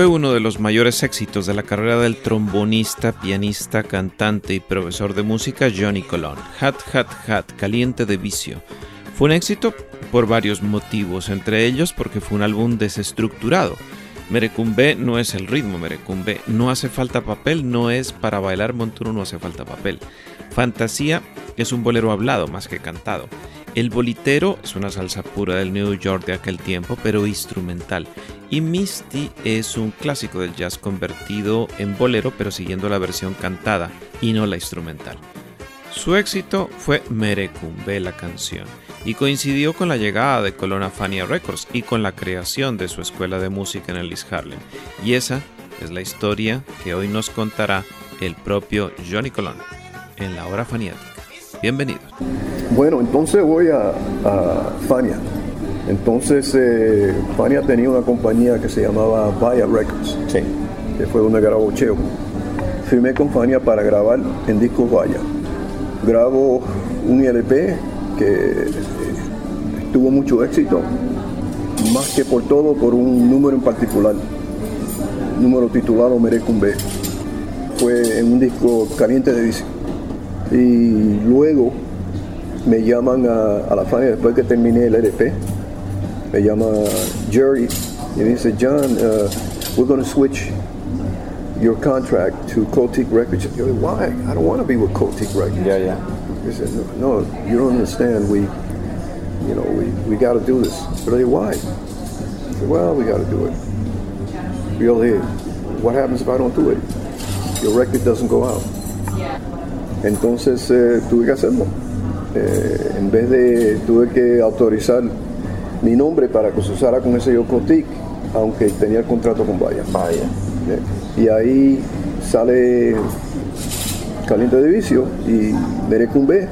Fue uno de los mayores éxitos de la carrera del trombonista, pianista, cantante y profesor de música Johnny Colón. Hat Hat Hat, Caliente de Vicio. Fue un éxito por varios motivos, entre ellos porque fue un álbum desestructurado. Merecumbe no es el ritmo, Merecumbe no hace falta papel, no es para bailar montuno, no hace falta papel. Fantasía es un bolero hablado más que cantado. El bolitero es una salsa pura del New York de aquel tiempo, pero instrumental. Y Misty es un clásico del jazz convertido en bolero, pero siguiendo la versión cantada y no la instrumental. Su éxito fue Merecumbe la canción y coincidió con la llegada de Colona Fania Records y con la creación de su escuela de música en el East Harlem. Y esa es la historia que hoy nos contará el propio Johnny Colon en la hora faniática. Bienvenidos. Bueno, entonces voy a, Fania. Entonces, eh, Fania tenía una compañía que se llamaba Vaya Records, que fue donde grabó Cheo. Firmé con Fania para grabar en disco Vaya. Grabo un LP que eh, tuvo mucho éxito, más que por todo por un número en particular, número titulado Merecumbe. Fue en un disco caliente de disco y luego me llaman a, la familia después que terminé el LP. Me llama Jerry y me dice, John, uh, we're going to switch your contract to Cotic Records. Yo, Why? I don't want to be with Cotic Records. Yeah, yeah. He said, no, no, you don't understand. We, you know, we, we got to do this. But I why? I said, well, we got to do it. Really, what happens if I don't do it? Your record doesn't go out. Entonces eh, tuve que hacerlo. Eh, en vez de, tuve que autorizar mi nombre para que se usara con ese Yocotic, aunque tenía el contrato con Vaya. Vaya. Y ahí sale Caliente de Vicio y B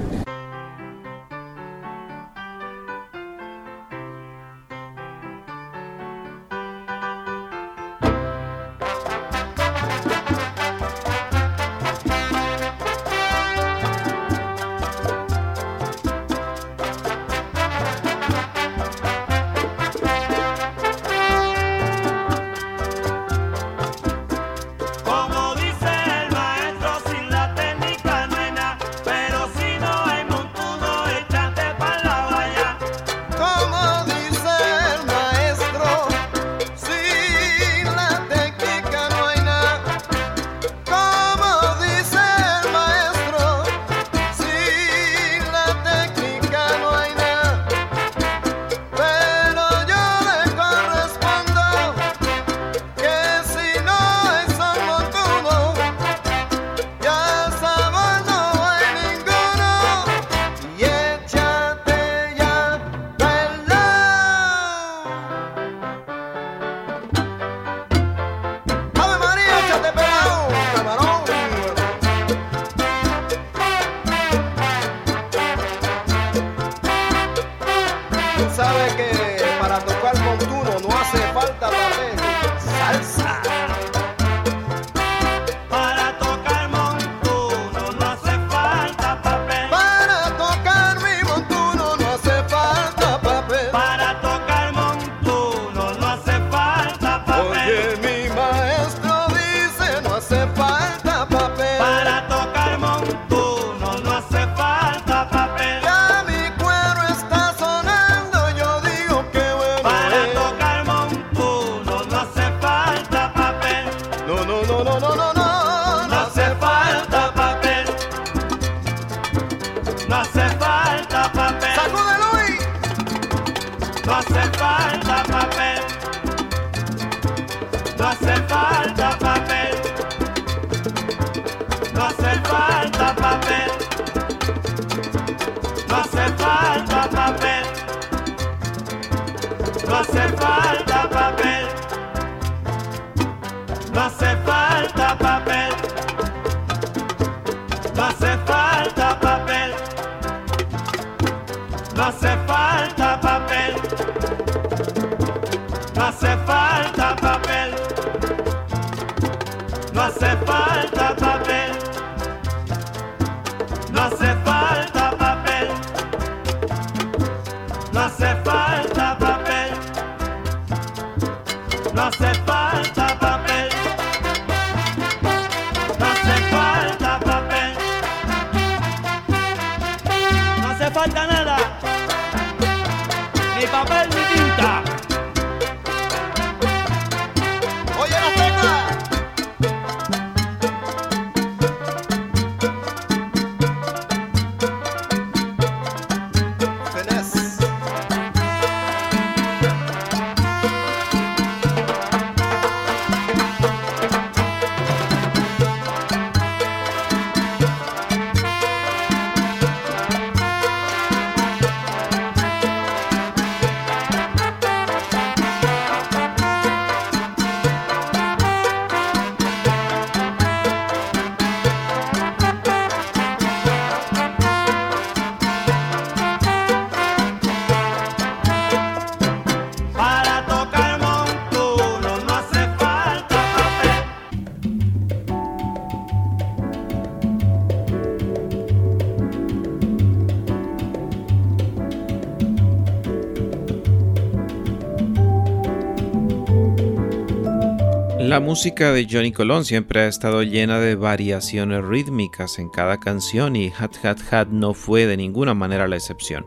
música de Johnny Colón siempre ha estado llena de variaciones rítmicas en cada canción y Hat Hat Hat no fue de ninguna manera la excepción.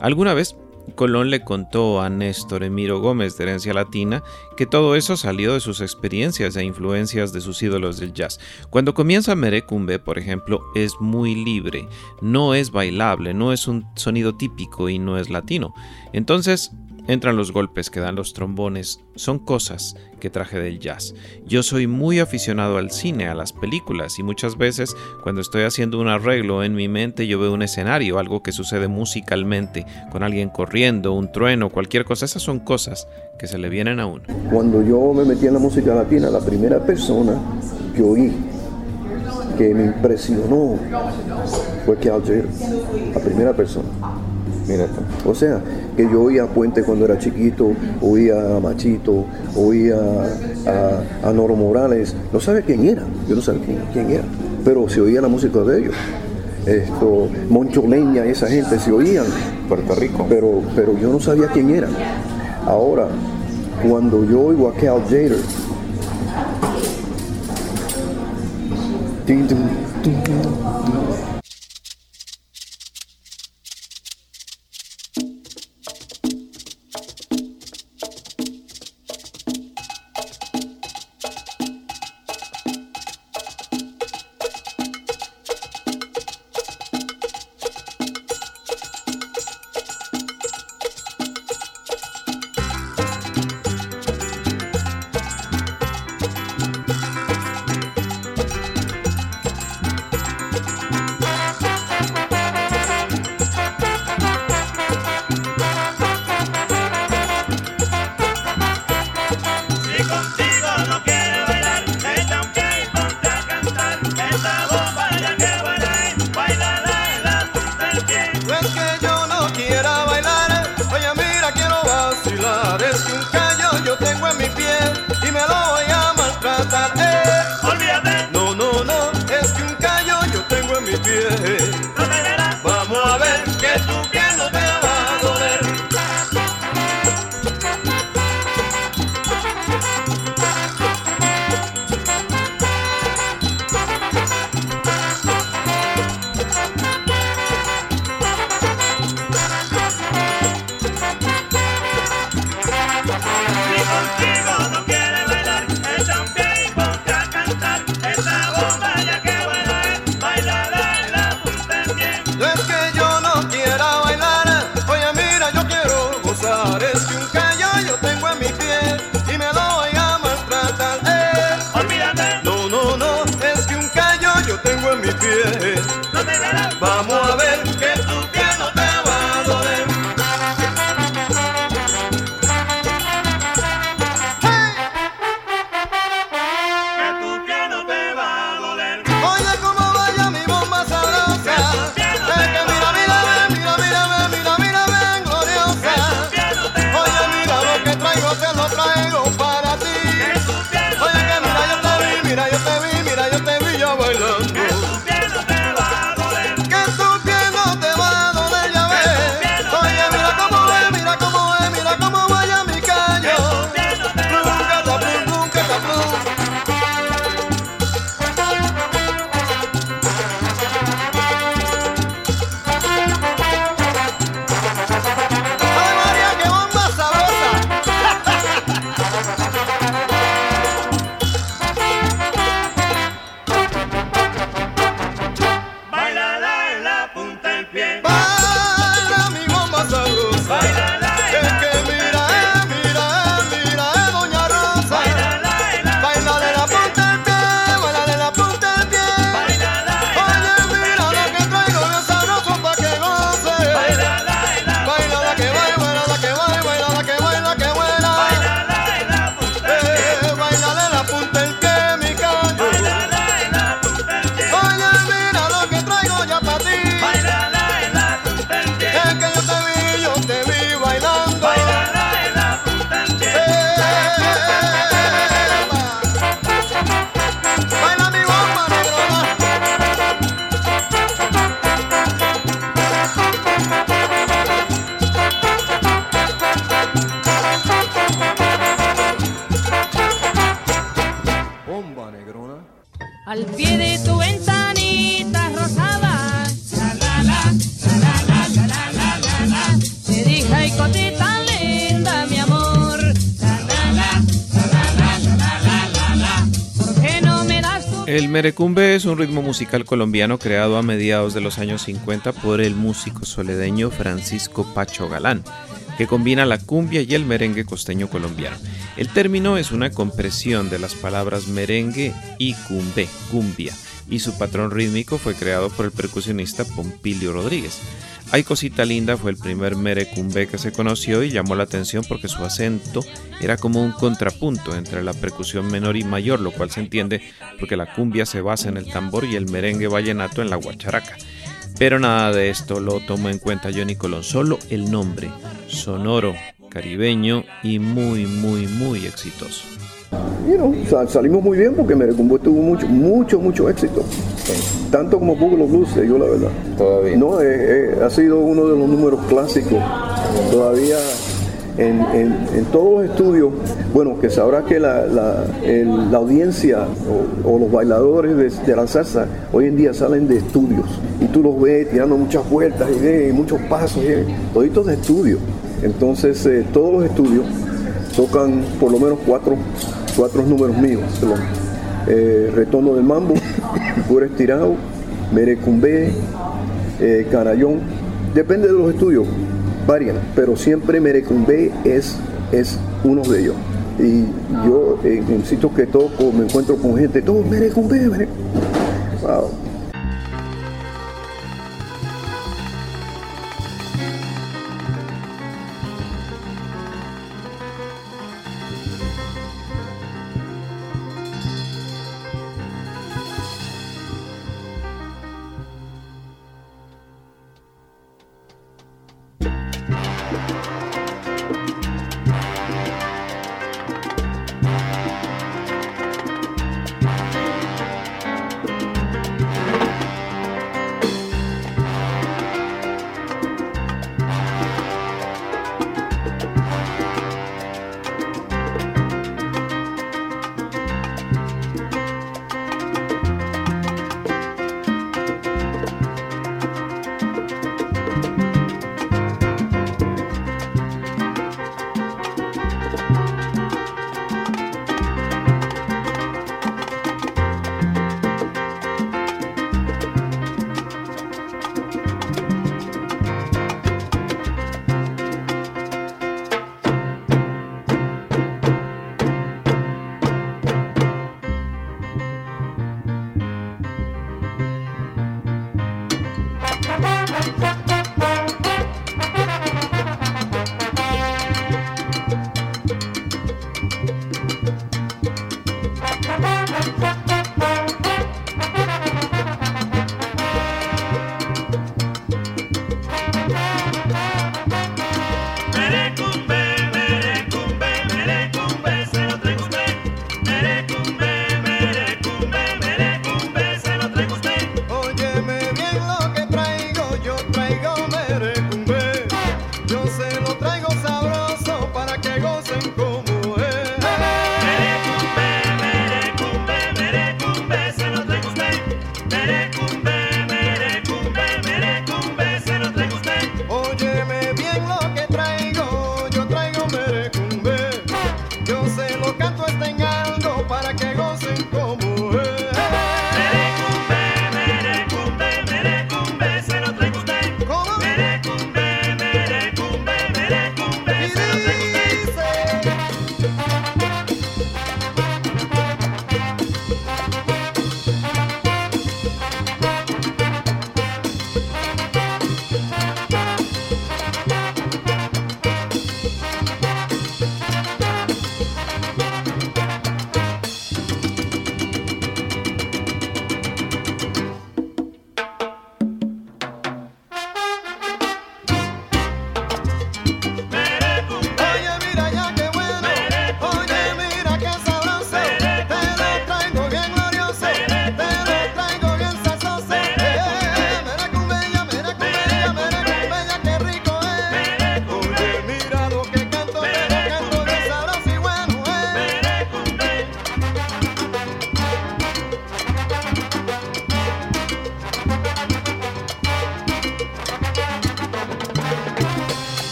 Alguna vez Colón le contó a Néstor Emiro Gómez de Herencia Latina que todo eso salió de sus experiencias e influencias de sus ídolos del jazz. Cuando comienza Merecumbe, por ejemplo, es muy libre, no es bailable, no es un sonido típico y no es latino. Entonces, Entran los golpes que dan los trombones, son cosas que traje del jazz. Yo soy muy aficionado al cine, a las películas, y muchas veces cuando estoy haciendo un arreglo en mi mente yo veo un escenario, algo que sucede musicalmente, con alguien corriendo, un trueno, cualquier cosa. Esas son cosas que se le vienen a uno. Cuando yo me metí en la música latina, la primera persona que oí que me impresionó fue Cal la primera persona. O sea, que yo oía a Puente cuando era chiquito, oía a Machito, oía a, Noro Morales, no sabe quién era, yo no sabía quién, era, pero se oía la música de ellos. Esto, Moncho Leña, esa gente se oían. Puerto Rico. Pero, pero yo no sabía quién era. Ahora, cuando yo oigo a Cal Jader, merecumbe es un ritmo musical colombiano creado a mediados de los años 50 por el músico soledeño Francisco Pacho Galán, que combina la cumbia y el merengue costeño colombiano. El término es una compresión de las palabras merengue y cumbe, cumbia, y su patrón rítmico fue creado por el percusionista Pompilio Rodríguez. Ay Cosita Linda fue el primer merecumbe que se conoció y llamó la atención porque su acento era como un contrapunto entre la percusión menor y mayor, lo cual se entiende porque la cumbia se basa en el tambor y el merengue vallenato en la guacharaca. Pero nada de esto lo tomó en cuenta Johnny Colón, solo el nombre, sonoro, caribeño y muy, muy, muy exitoso. Salimos muy bien porque Merecumbe tuvo mucho, mucho, mucho éxito. Tanto como Google Blues, yo la verdad. Todavía. No, eh, eh, ha sido uno de los números clásicos. Todavía en, todos los estudios, bueno, que sabrá que la, audiencia o, los bailadores de, la salsa hoy en día salen de estudios y tú los ves tirando muchas vueltas y, muchos pasos, y, toditos de estudio. Entonces, eh, todos los estudios tocan por lo menos cuatro, cuatro números míos. Eh, retorno del mambo, pura estirado, merecumbe, eh, canallón, depende de los estudios, varían, pero siempre merecumbe es, es uno de ellos. Y yo en, sitios que toco me encuentro con gente, todo merecumbe, merecumbe. Wow.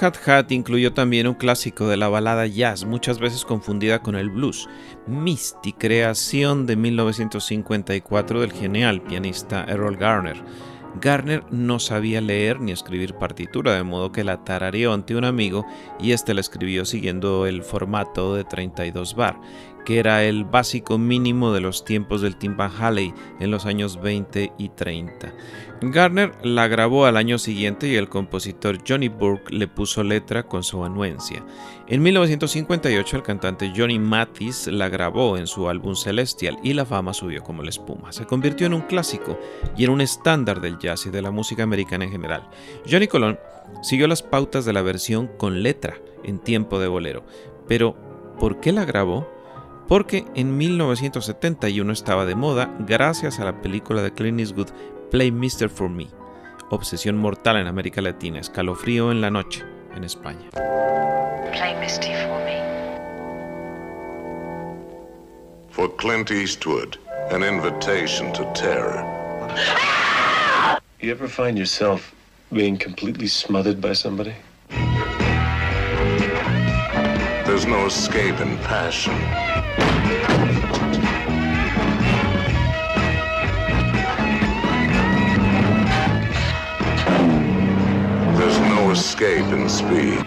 Hat Hat incluyó también un clásico de la balada jazz, muchas veces confundida con el blues, Misty, creación de 1954 del genial pianista Errol Garner. Garner no sabía leer ni escribir partitura, de modo que la tarareó ante un amigo y este la escribió siguiendo el formato de 32 bar que era el básico mínimo de los tiempos del timpan Halley en los años 20 y 30. Garner la grabó al año siguiente y el compositor Johnny Burke le puso letra con su anuencia. En 1958 el cantante Johnny Mathis la grabó en su álbum Celestial y la fama subió como la espuma. Se convirtió en un clásico y en un estándar del jazz y de la música americana en general. Johnny Colón siguió las pautas de la versión con letra en tiempo de bolero, pero ¿por qué la grabó? Porque en 1971 estaba de moda gracias a la película de Clint Eastwood Play Mr. For Me, obsesión mortal en América Latina, escalofrío en la noche en España. Play Misty for me. For Clint Eastwood, an invitation to terror. You ever find yourself being completely smothered by somebody? There's no escape in passion. Escape in speed.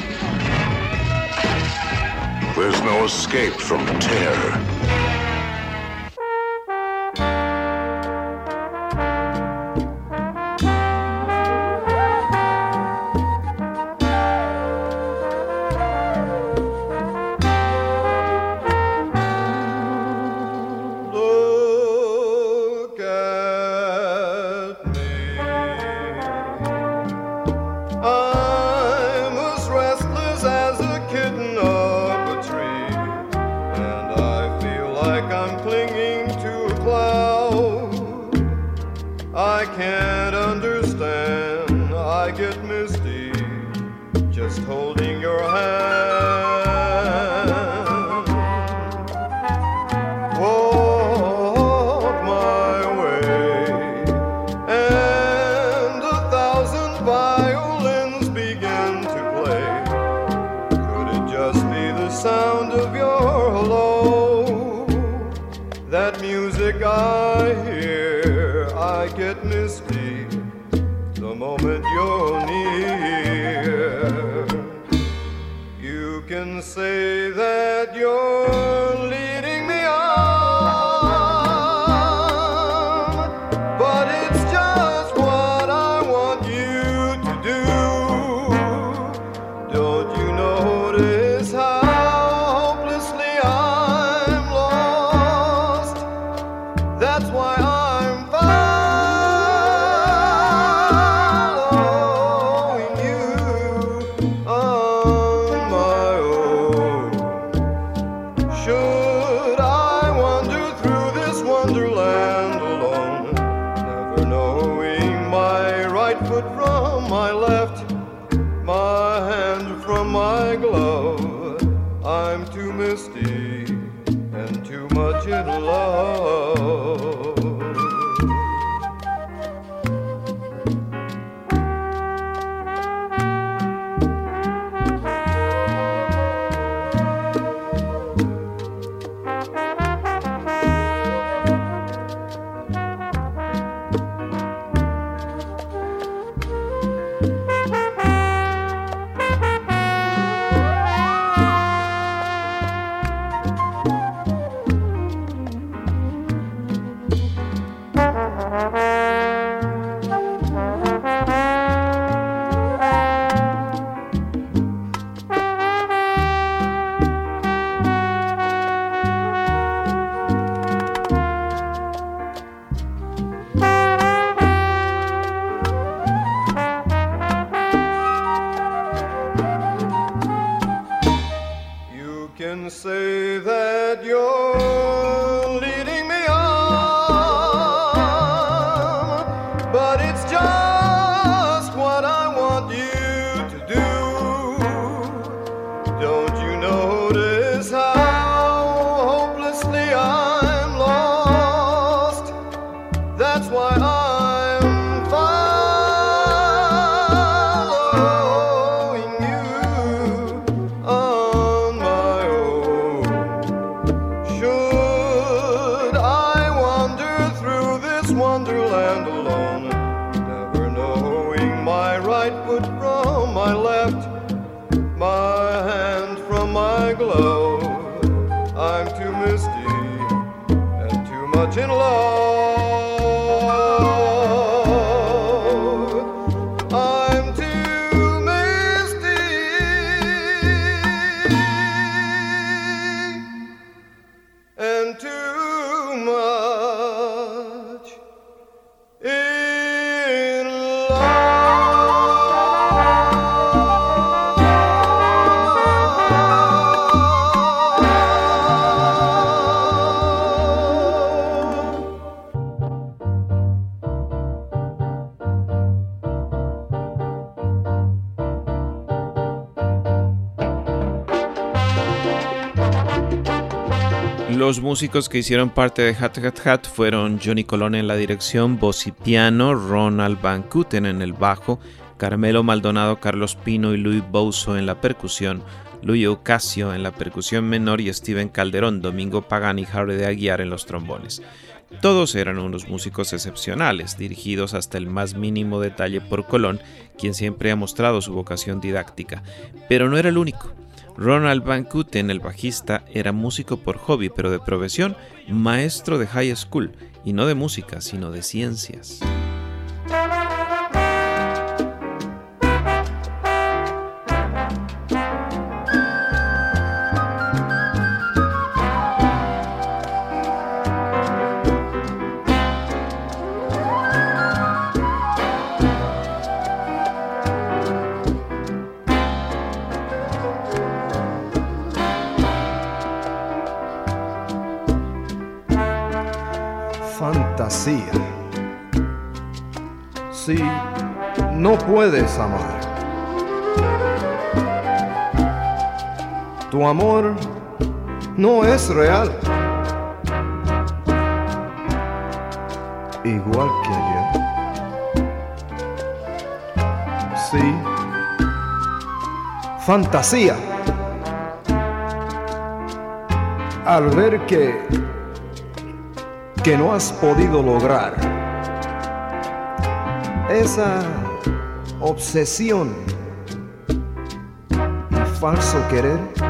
There's no escape from terror. foot from my left, my hand from my glove. I'm too misty and too much in love. Músicos que hicieron parte de Hat Hat Hat fueron Johnny Colón en la dirección, voz y piano, Ronald Van Kuten en el bajo, Carmelo Maldonado, Carlos Pino y Luis Bouso en la percusión, Luis Ocasio en la percusión menor y Steven Calderón, Domingo Pagani y Harry de Aguiar en los trombones. Todos eran unos músicos excepcionales, dirigidos hasta el más mínimo detalle por Colón, quien siempre ha mostrado su vocación didáctica, pero no era el único. Ronald Van Kuten, el bajista, era músico por hobby, pero de profesión maestro de high school, y no de música, sino de ciencias. Amor no es real. Igual que ayer. Sí. Fantasía. Al ver que que no has podido lograr. Esa obsesión falso querer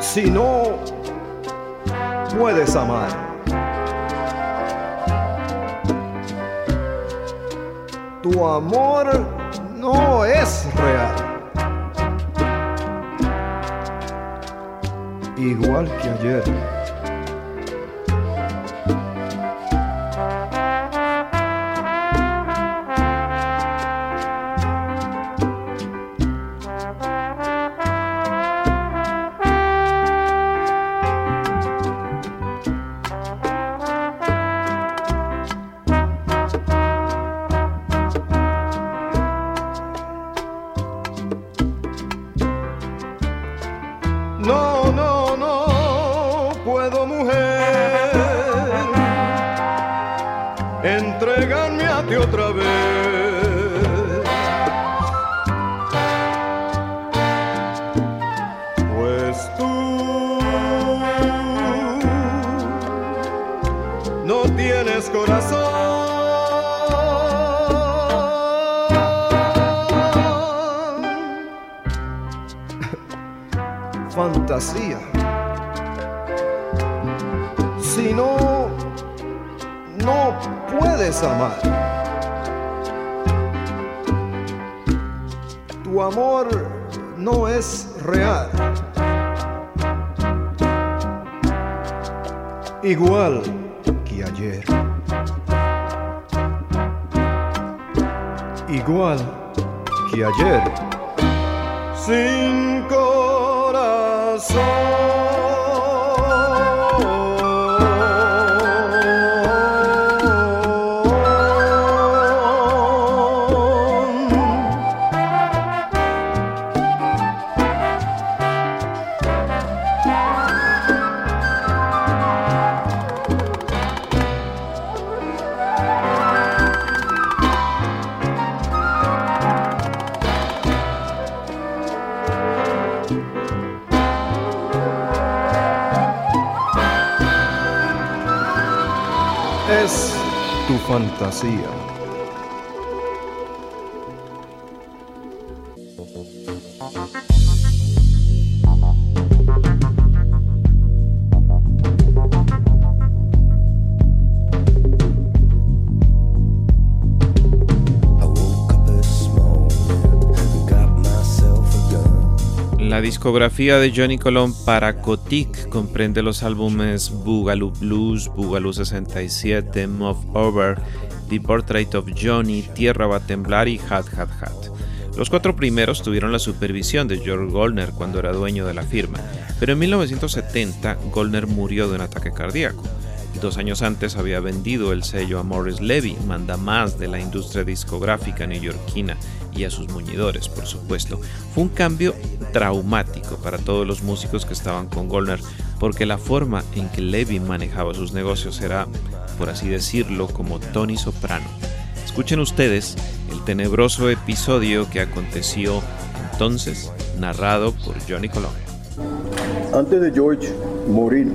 si no puedes amar. Tu amor no es real. Igual que ayer. Tu amor no es real. Igual que ayer. Igual que ayer. Sin corazón. La discografía de Johnny Colón para Cotic comprende los álbumes Boogaloo Blues, Boogaloo 67, Move Over, The Portrait of Johnny, Tierra va a temblar y Hat Hat Hat. Los cuatro primeros tuvieron la supervisión de George Goldner cuando era dueño de la firma, pero en 1970 Goldner murió de un ataque cardíaco. Dos años antes había vendido el sello a Morris Levy, manda más de la industria discográfica neoyorquina y a sus muñidores, por supuesto. Fue un cambio traumático para todos los músicos que estaban con Goldner, porque la forma en que Levy manejaba sus negocios era, por así decirlo, como Tony Soprano. Escuchen ustedes el tenebroso episodio que aconteció entonces, narrado por Johnny Colón. Antes de George morir,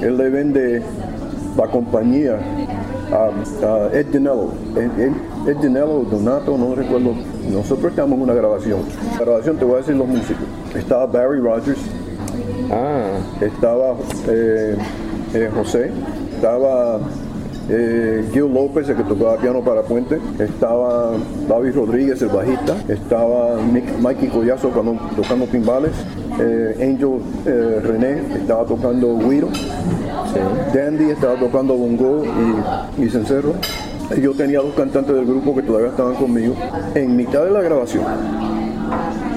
él le vende la compañía a, Ed Dinello. Ed, Dinello, Donato, no recuerdo. Nosotros estamos en una grabación. La grabación te voy a decir los músicos. Estaba Barry Rogers. Ah. Estaba eh, eh, José. Estaba eh, Gil López, el que tocaba piano para Puente, estaba David Rodríguez, el bajista, estaba Mikey Collazo tocando, timbales, eh, Angel eh, René estaba tocando guiro, Dandy estaba tocando bongo y, y cencerro. Yo tenía dos cantantes del grupo que todavía estaban conmigo. En mitad de la grabación,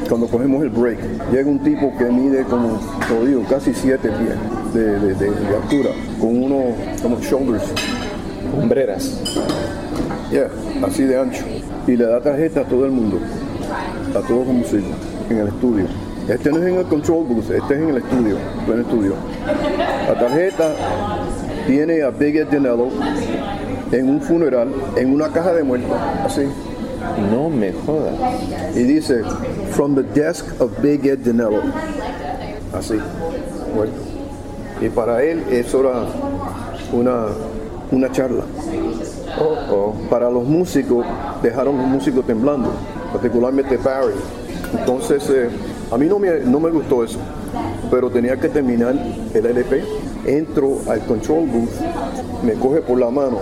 cuando cogemos el break, llega un tipo que mide como, como casi siete pies de, de, altura, con unos como shoulders hombreras. Yeah, así de ancho. Y le da tarjeta a todo el mundo, a todos los músicos, en el estudio. Este no es en el control booth, este es en el estudio, en el estudio. La tarjeta tiene a Big Ed Dinello en un funeral, en una caja de muertos, así. No me jodas. Y dice, from the desk of Big Ed Dinello. Así, muerto. Y para él eso era una una charla. Para los músicos, dejaron los músicos temblando, particularmente Barry. Entonces, eh, a mí no me, no me gustó eso, pero tenía que terminar el LP. Entro al control booth, me coge por la mano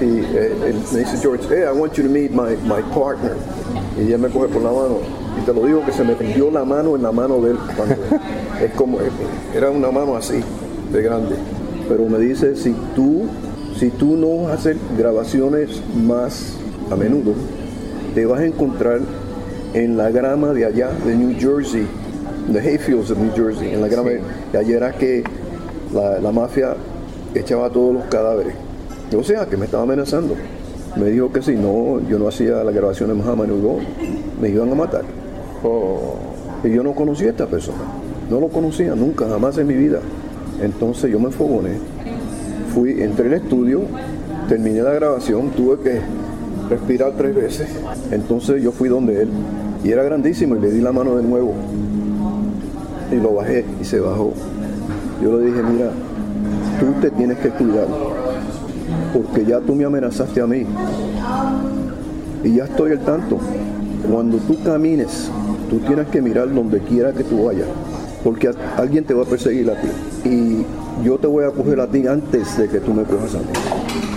y eh, me dice George, hey, I want you to meet my, my partner. Y ella me coge por la mano y te lo digo que se me tendió la mano en la mano de él. es como, era una mano así, de grande. Pero me dice, si tú si tú no haces grabaciones más a menudo, te vas a encontrar en la grama de allá, de New Jersey, the hayfields of New Jersey, en la grama de allá era que la, mafia echaba todos los cadáveres. O sea, que me estaba amenazando. Me dijo que si no, yo no hacía las grabaciones más a menudo, me iban a matar. Oh. Y yo no conocía a esta persona. No lo conocía nunca, jamás en mi vida. Entonces yo me enfogoné fui, entré el estudio, terminé la grabación, tuve que respirar tres veces. Entonces yo fui donde él y era grandísimo y le di la mano de nuevo y lo bajé y se bajó. Yo le dije, mira, tú te tienes que cuidar porque ya tú me amenazaste a mí y ya estoy al tanto. Cuando tú camines, tú tienes que mirar donde quiera que tú vayas porque alguien te va a perseguir a ti. Y yo te voy a coger a ti antes de que tú me cojas a mí.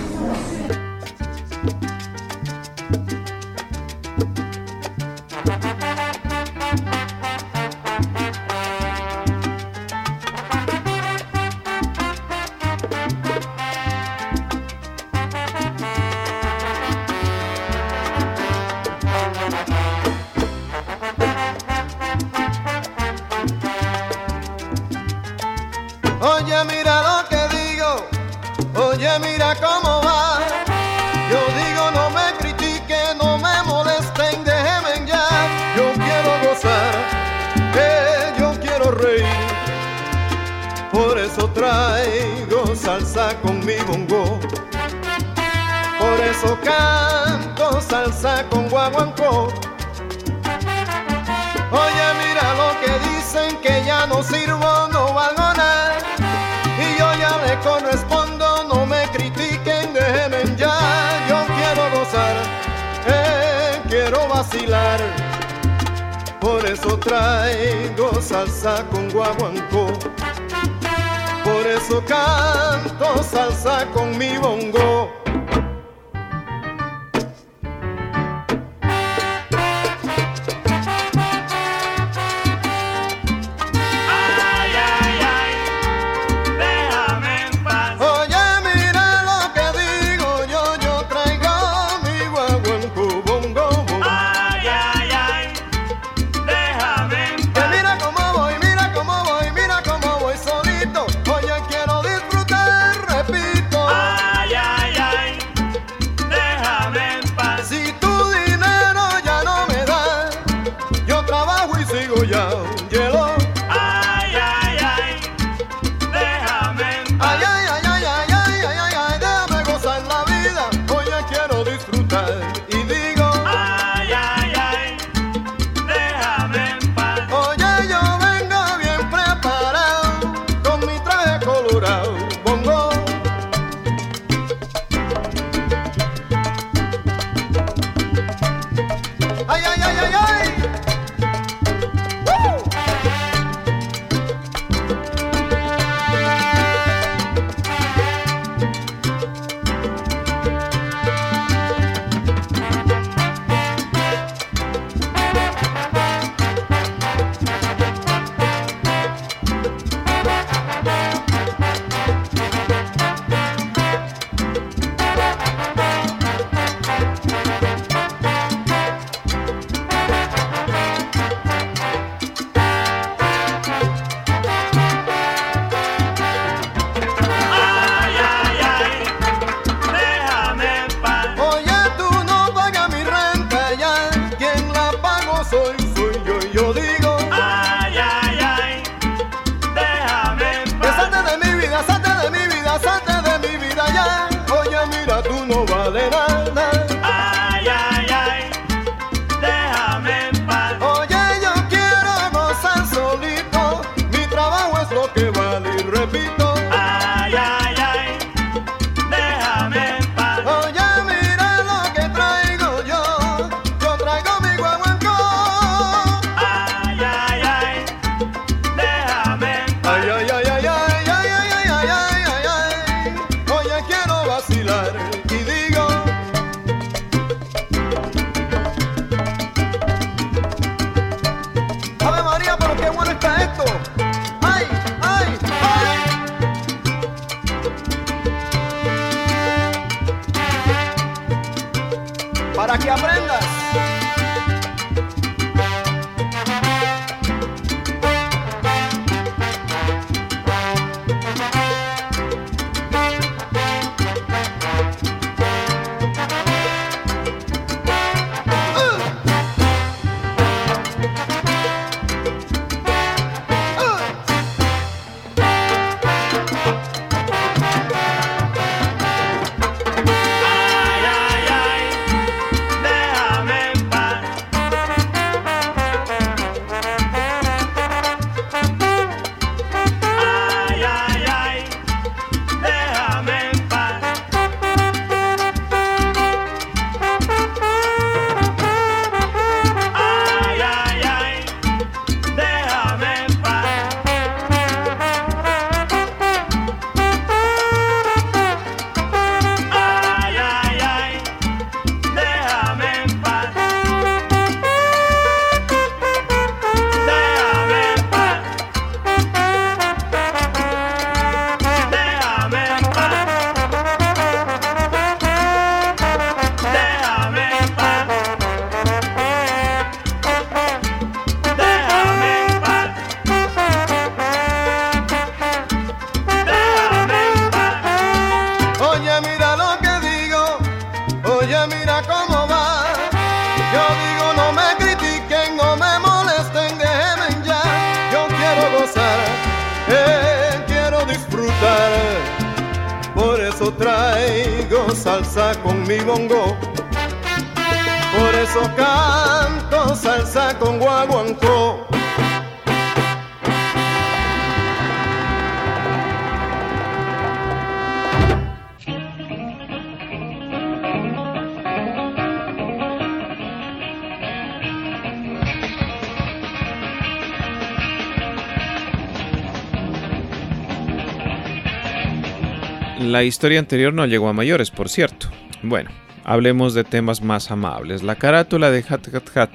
La historia anterior no llegó a mayores, por cierto. Bueno, hablemos de temas más amables. La carátula de Hat Hat Hat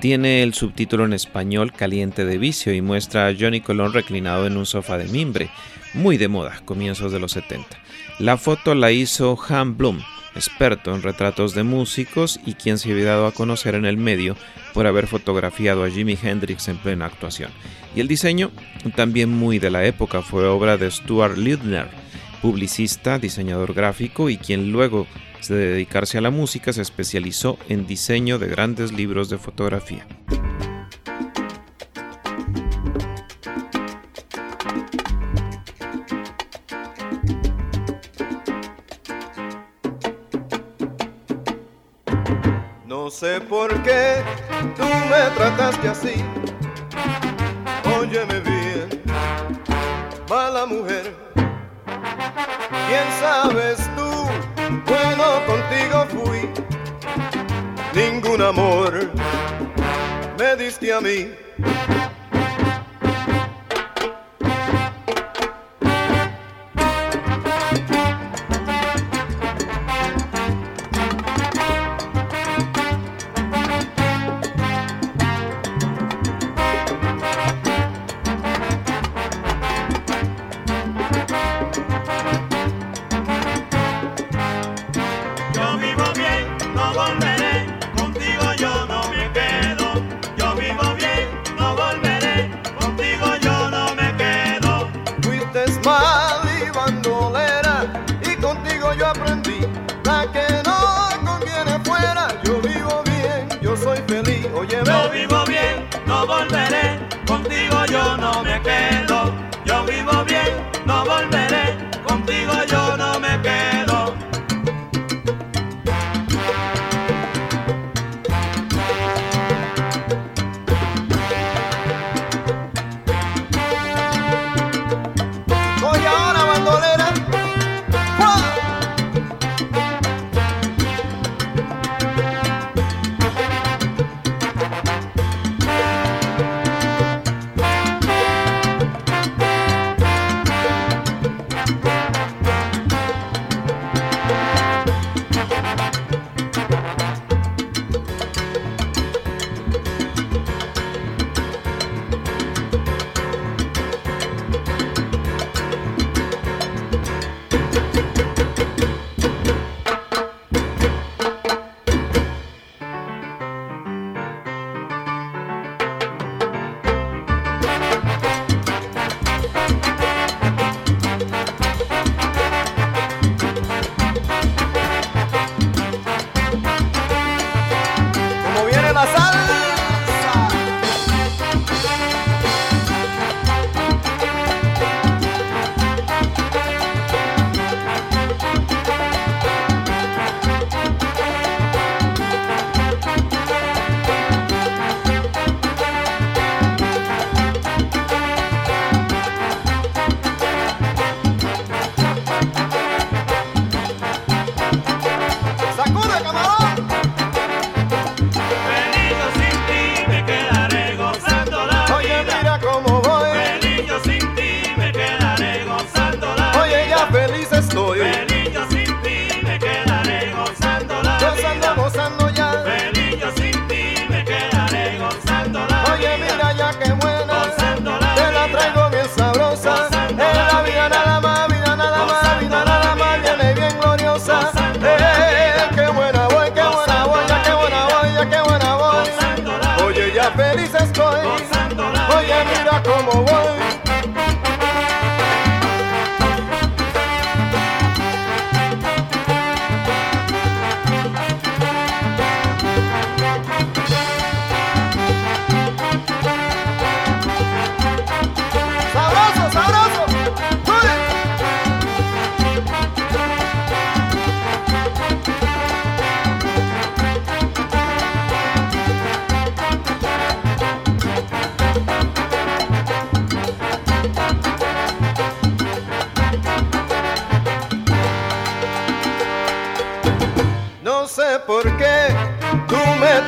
tiene el subtítulo en español Caliente de Vicio y muestra a Johnny Colón reclinado en un sofá de mimbre, muy de moda, comienzos de los 70. La foto la hizo Han Bloom, experto en retratos de músicos y quien se había dado a conocer en el medio por haber fotografiado a Jimi Hendrix en plena actuación. Y el diseño, también muy de la época, fue obra de Stuart Liebner, publicista, diseñador gráfico y quien luego de dedicarse a la música se especializó en diseño de grandes libros de fotografía. No sé por qué tú me trataste así. Amor me diste a mí. bed.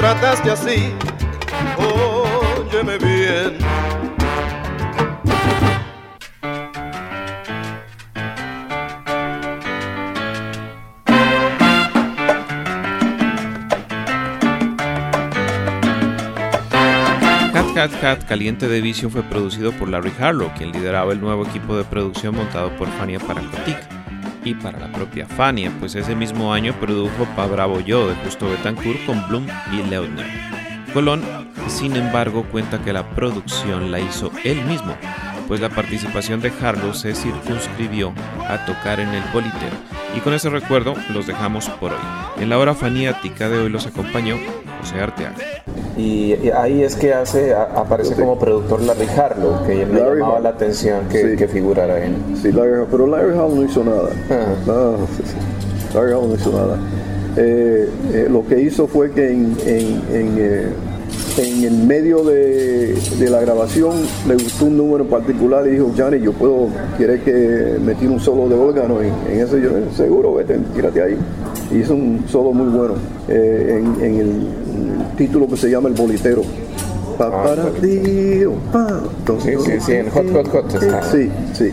trataste así, óyeme bien. Cat Cat Caliente de Vision fue producido por Larry Harlow, quien lideraba el nuevo equipo de producción montado por Fania Paracotic y para la propia Fania, pues ese mismo año produjo Pa Bravo Yo de Justo Betancourt con Bloom y Leutner. Colón, sin embargo, cuenta que la producción la hizo él mismo, pues la participación de Harlow se circunscribió a tocar en el bolitero. Y con ese recuerdo los dejamos por hoy. En la hora faniática de hoy los acompañó José Arteaga. Y, ahí es que hace, aparece como productor Larry Harlow, que me llamaba la atención que, que, figurara en. Sí, Larry, pero Larry Harlow no hizo nada. No, Larry Harlow no hizo nada. Eh, eh, lo que hizo fue que en, en, en, eh, en el medio de, de, la grabación le gustó un número en particular y dijo, Johnny, yo puedo, ¿quieres que metí un solo de órgano en, en ese? Yo, seguro, vete, tírate ahí. Y hizo un solo muy bueno en, en el título que se llama El Bolitero. Pa, ah, para pa. Sí, sí, sí, en Hot Hot Hot está. Sí, sí.